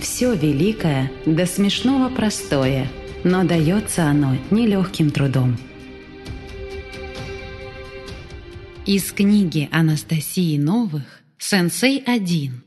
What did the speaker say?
Все великое до смешного простое, но дается оно нелегким трудом. Из книги Анастасии Новых «Сенсей 1»